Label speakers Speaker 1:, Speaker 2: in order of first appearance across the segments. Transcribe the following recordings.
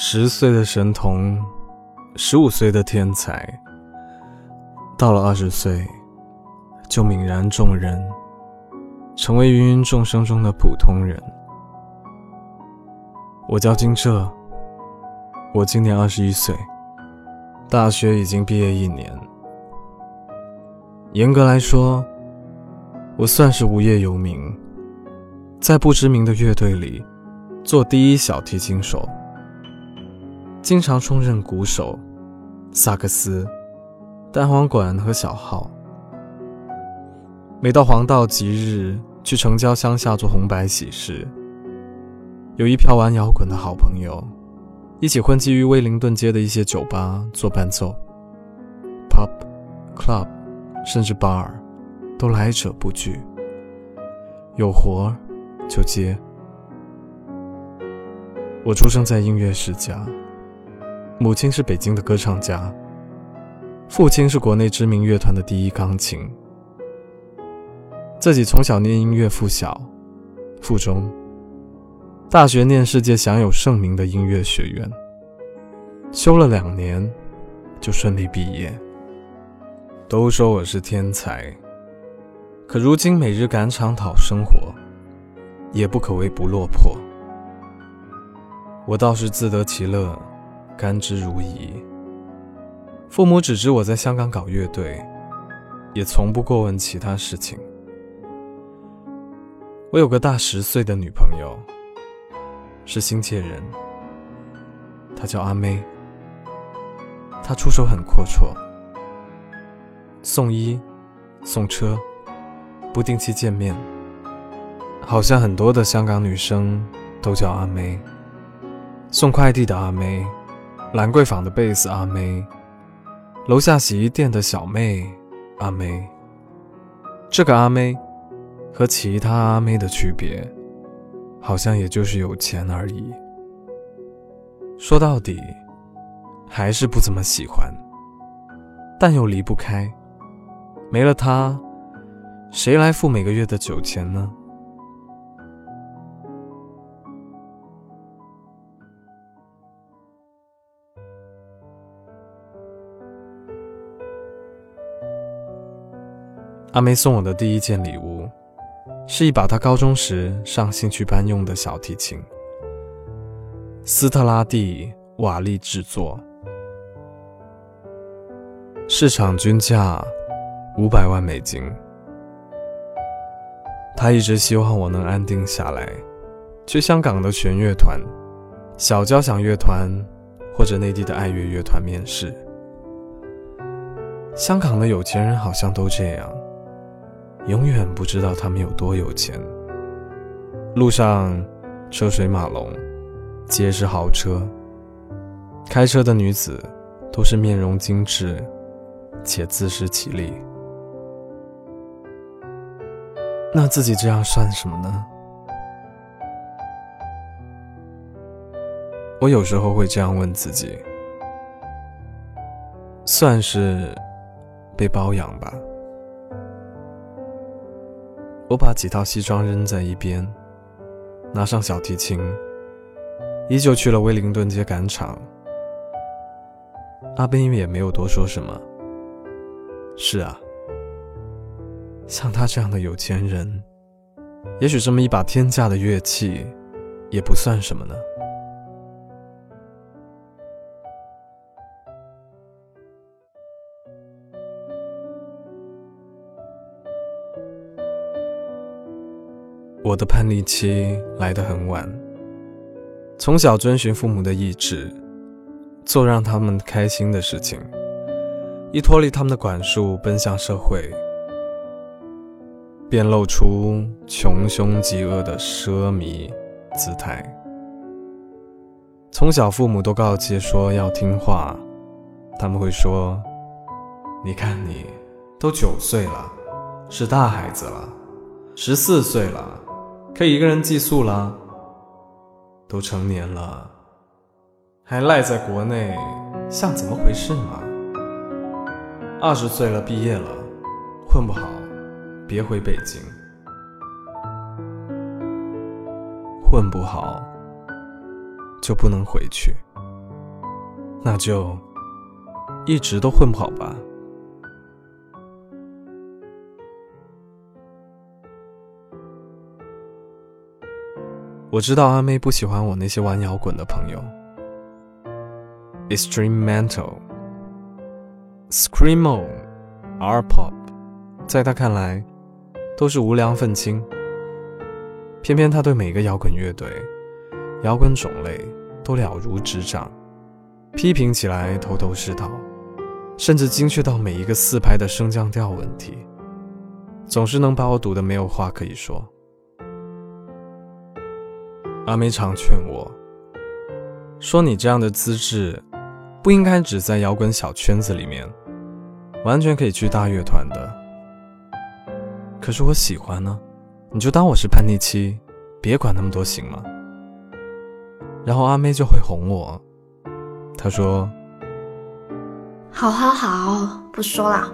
Speaker 1: 十岁的神童，十五岁的天才，到了二十岁，就泯然众人，成为芸芸众生中的普通人。我叫金澈，我今年二十一岁，大学已经毕业一年。严格来说，我算是无业游民，在不知名的乐队里做第一小提琴手。经常充任鼓手、萨克斯、单簧管和小号。每到黄道吉日，去城郊乡下做红白喜事，有一票玩摇滚的好朋友，一起混迹于威灵顿街的一些酒吧做伴奏。pub、club，甚至 bar，都来者不拒。有活就接。我出生在音乐世家。母亲是北京的歌唱家，父亲是国内知名乐团的第一钢琴。自己从小念音乐附小、附中，大学念世界享有盛名的音乐学院，修了两年就顺利毕业。都说我是天才，可如今每日赶场讨生活，也不可谓不落魄。我倒是自得其乐。甘之如饴。父母只知我在香港搞乐队，也从不过问其他事情。我有个大十岁的女朋友，是新界人，她叫阿妹。她出手很阔绰，送衣、送车，不定期见面，好像很多的香港女生都叫阿妹。送快递的阿妹。兰桂坊的贝斯阿妹，楼下洗衣店的小妹阿妹。这个阿妹和其他阿妹的区别，好像也就是有钱而已。说到底，还是不怎么喜欢，但又离不开。没了她，谁来付每个月的酒钱呢？阿梅送我的第一件礼物，是一把她高中时上兴趣班用的小提琴，斯特拉蒂瓦利制作，市场均价五百万美金。他一直希望我能安定下来，去香港的弦乐团、小交响乐团或者内地的爱乐乐团面试。香港的有钱人好像都这样。永远不知道他们有多有钱。路上车水马龙，皆是豪车。开车的女子都是面容精致，且自食其力。那自己这样算什么呢？我有时候会这样问自己：算是被包养吧。我把几套西装扔在一边，拿上小提琴，依旧去了威灵顿街赶场。阿斌也没有多说什么。是啊，像他这样的有钱人，也许这么一把天价的乐器，也不算什么呢。我的叛逆期来得很晚。从小遵循父母的意志，做让他们开心的事情，一脱离他们的管束，奔向社会，便露出穷凶极恶的奢靡姿态。从小父母都告诫说要听话，他们会说：“你看你，都九岁了，是大孩子了，十四岁了。”可以一个人寄宿了，都成年了，还赖在国内，像怎么回事嘛？二十岁了，毕业了，混不好，别回北京，混不好就不能回去。那就一直都混不好吧。我知道阿妹不喜欢我那些玩摇滚的朋友，extreme metal、screamo、r pop，在她看来都是无良愤青。偏偏她对每个摇滚乐队、摇滚种类都了如指掌，批评起来头头是道，甚至精确到每一个四拍的升降调问题，总是能把我堵得没有话可以说。阿妹常劝我，说：“你这样的资质，不应该只在摇滚小圈子里面，完全可以去大乐团的。”可是我喜欢呢，你就当我是叛逆期，别管那么多行吗？然后阿妹就会哄我，她说：“
Speaker 2: 好好好，不说了。”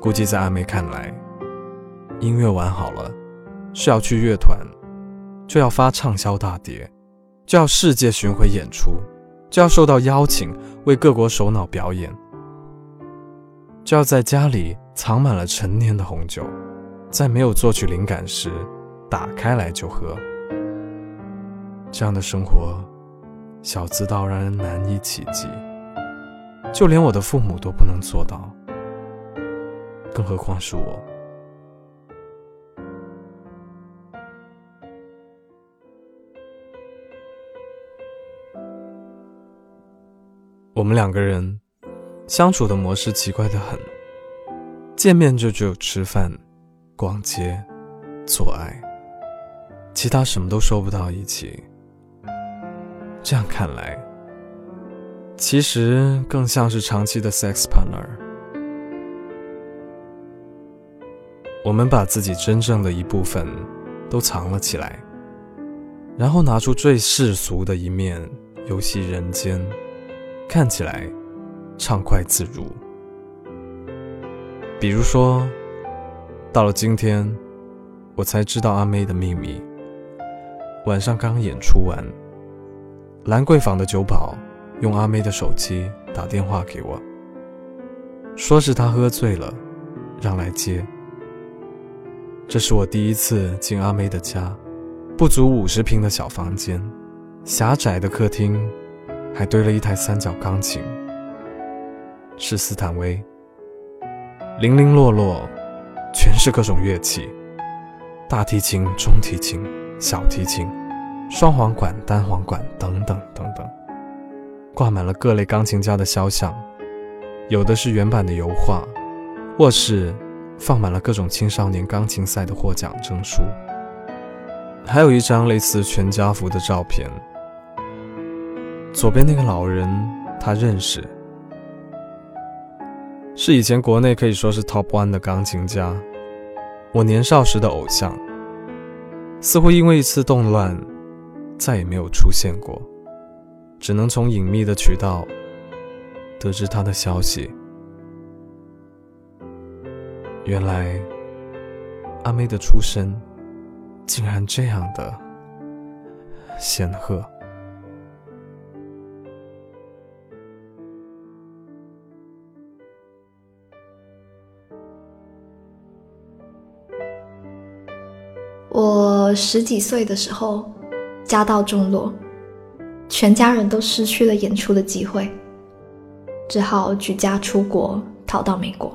Speaker 1: 估计在阿妹看来，音乐玩好了是要去乐团。就要发畅销大碟，就要世界巡回演出，就要受到邀请为各国首脑表演，就要在家里藏满了陈年的红酒，在没有作曲灵感时打开来就喝。这样的生活，小资到让人难以企及，就连我的父母都不能做到，更何况是我。我们两个人相处的模式奇怪的很，见面就只有吃饭、逛街、做爱，其他什么都说不到一起。这样看来，其实更像是长期的 sex partner。我们把自己真正的一部分都藏了起来，然后拿出最世俗的一面，游戏人间。看起来畅快自如。比如说，到了今天，我才知道阿妹的秘密。晚上刚演出完，兰桂坊的酒保用阿妹的手机打电话给我，说是他喝醉了，让来接。这是我第一次进阿妹的家，不足五十平的小房间，狭窄的客厅。还堆了一台三角钢琴，是斯坦威，零零落落，全是各种乐器，大提琴、中提琴、小提琴，双簧管、单簧管等等等等，挂满了各类钢琴家的肖像，有的是原版的油画，卧室放满了各种青少年钢琴赛的获奖证书，还有一张类似全家福的照片。左边那个老人，他认识，是以前国内可以说是 top one 的钢琴家，我年少时的偶像。似乎因为一次动乱，再也没有出现过，只能从隐秘的渠道得知他的消息。原来，阿妹的出身竟然这样的显赫。
Speaker 2: 十几岁的时候，家道中落，全家人都失去了演出的机会，只好举家出国，逃到美国。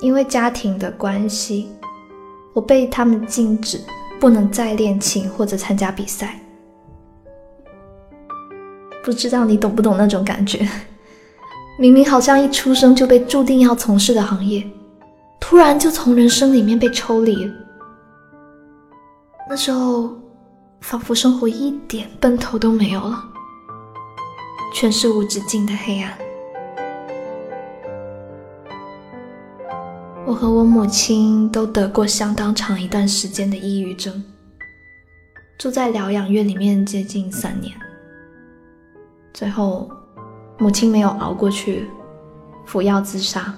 Speaker 2: 因为家庭的关系，我被他们禁止不能再练琴或者参加比赛。不知道你懂不懂那种感觉？明明好像一出生就被注定要从事的行业。突然就从人生里面被抽离，那时候仿佛生活一点奔头都没有了，全是无止境的黑暗。我和我母亲都得过相当长一段时间的抑郁症，住在疗养院里面接近三年，最后母亲没有熬过去，服药自杀。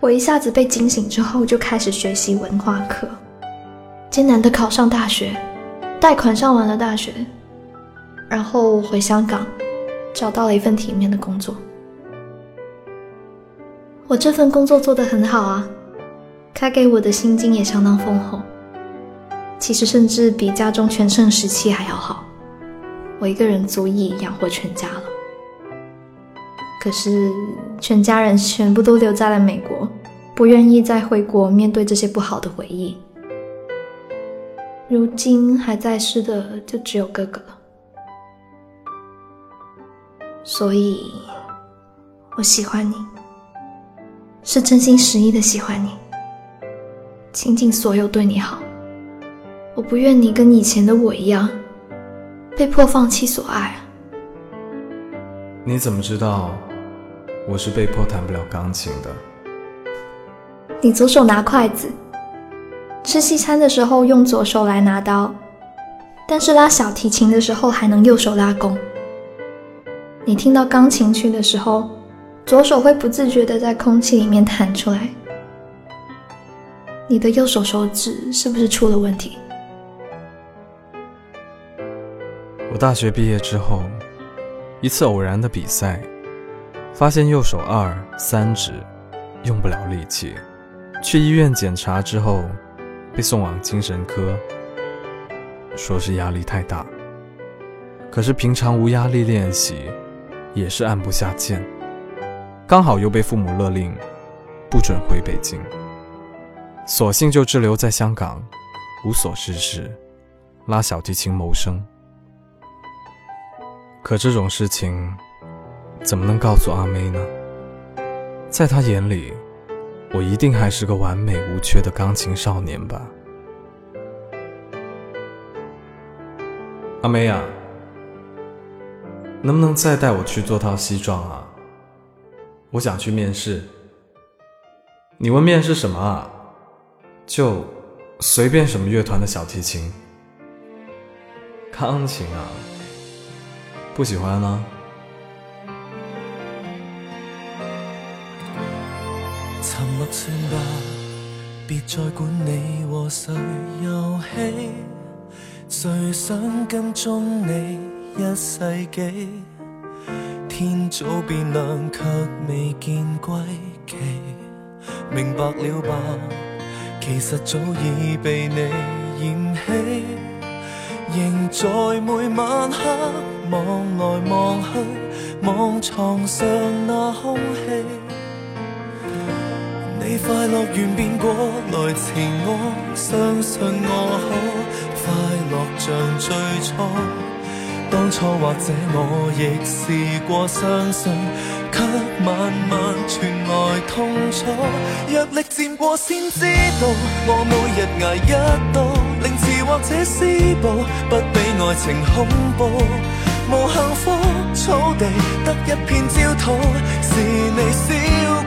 Speaker 2: 我一下子被惊醒之后，就开始学习文化课，艰难的考上大学，贷款上完了大学，然后回香港，找到了一份体面的工作。我这份工作做得很好啊，开给我的薪金也相当丰厚，其实甚至比家中全盛时期还要好。我一个人足以养活全家了。可是全家人全部都留在了美国，不愿意再回国面对这些不好的回忆。如今还在世的就只有哥哥了，所以我喜欢你，是真心实意的喜欢你，倾尽所有对你好。我不愿你跟以前的我一样，被迫放弃所爱。
Speaker 1: 你怎么知道我是被迫弹不了钢琴的？
Speaker 2: 你左手拿筷子。吃西餐的时候用左手来拿刀，但是拉小提琴的时候还能右手拉弓。你听到钢琴曲的时候，左手会不自觉的在空气里面弹出来。你的右手手指是不是出了问题？
Speaker 1: 我大学毕业之后，一次偶然的比赛，发现右手二三指用不了力气，去医院检查之后。被送往精神科，说是压力太大。可是平常无压力练习，也是按不下键。刚好又被父母勒令不准回北京，索性就滞留在香港，无所事事，拉小提琴谋生。可这种事情，怎么能告诉阿妹呢？在她眼里。我一定还是个完美无缺的钢琴少年吧，阿梅呀，能不能再带我去做套西装啊？我想去面试。你问面试什么啊？就随便什么乐团的小提琴、钢琴啊？不喜欢呢？
Speaker 3: 算吧，别再管你和谁游戏。谁想跟踪你一世纪？天早变亮，却未见归期。明白了吧？其实早已被你嫌弃。仍在每晚黑望来望去，望床上那空气。你快乐完变过来情我，相信我可快乐像最初。当初或者我亦试过相信，却慢慢传来痛楚。若力渐过先知道，我每日挨一刀，凌迟或者施暴，不比爱情恐怖。无幸福草地，得一片焦土，是你烧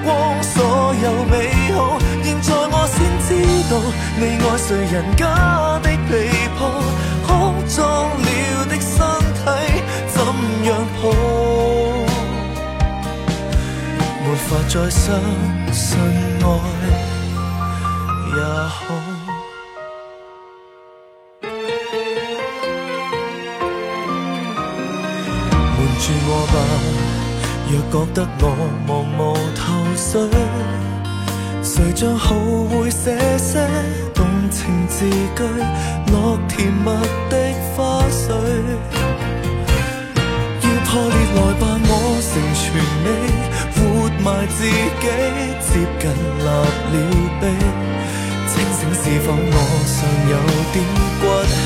Speaker 3: 光所有美好。现在我先知道，你爱谁人家的被铺，哭脏了的身体怎样抱？没法再相信爱也好。若觉得我茫无头绪，谁将好会写些动情字句，落甜蜜的花絮。要破裂来吧，我成全你，活埋自己，接近立了碑。清醒是否我尚有点骨气，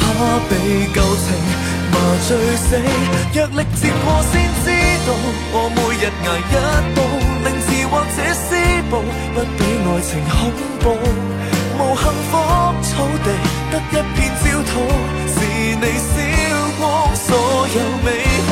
Speaker 3: 怕被旧情。麻醉死，药力接过先知道，我每日挨一刀，凌迟或者施暴，不比爱情恐怖。无幸福草地，得一片焦土，是你烧光所有美好。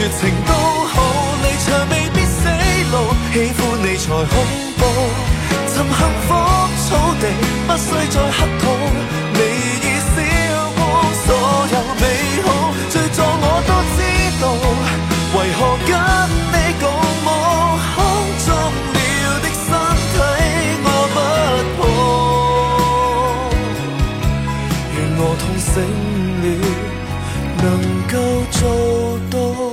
Speaker 3: 絕情都好，离场未必死路，喜歡你才恐怖。尋幸福草地，不需再乞討，你已燒光所有美好，最終我都知道，為何跟你共舞空中了的身體我不抱，願我痛醒了，能夠做到。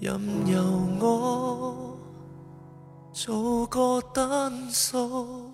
Speaker 3: 任由我做个单数。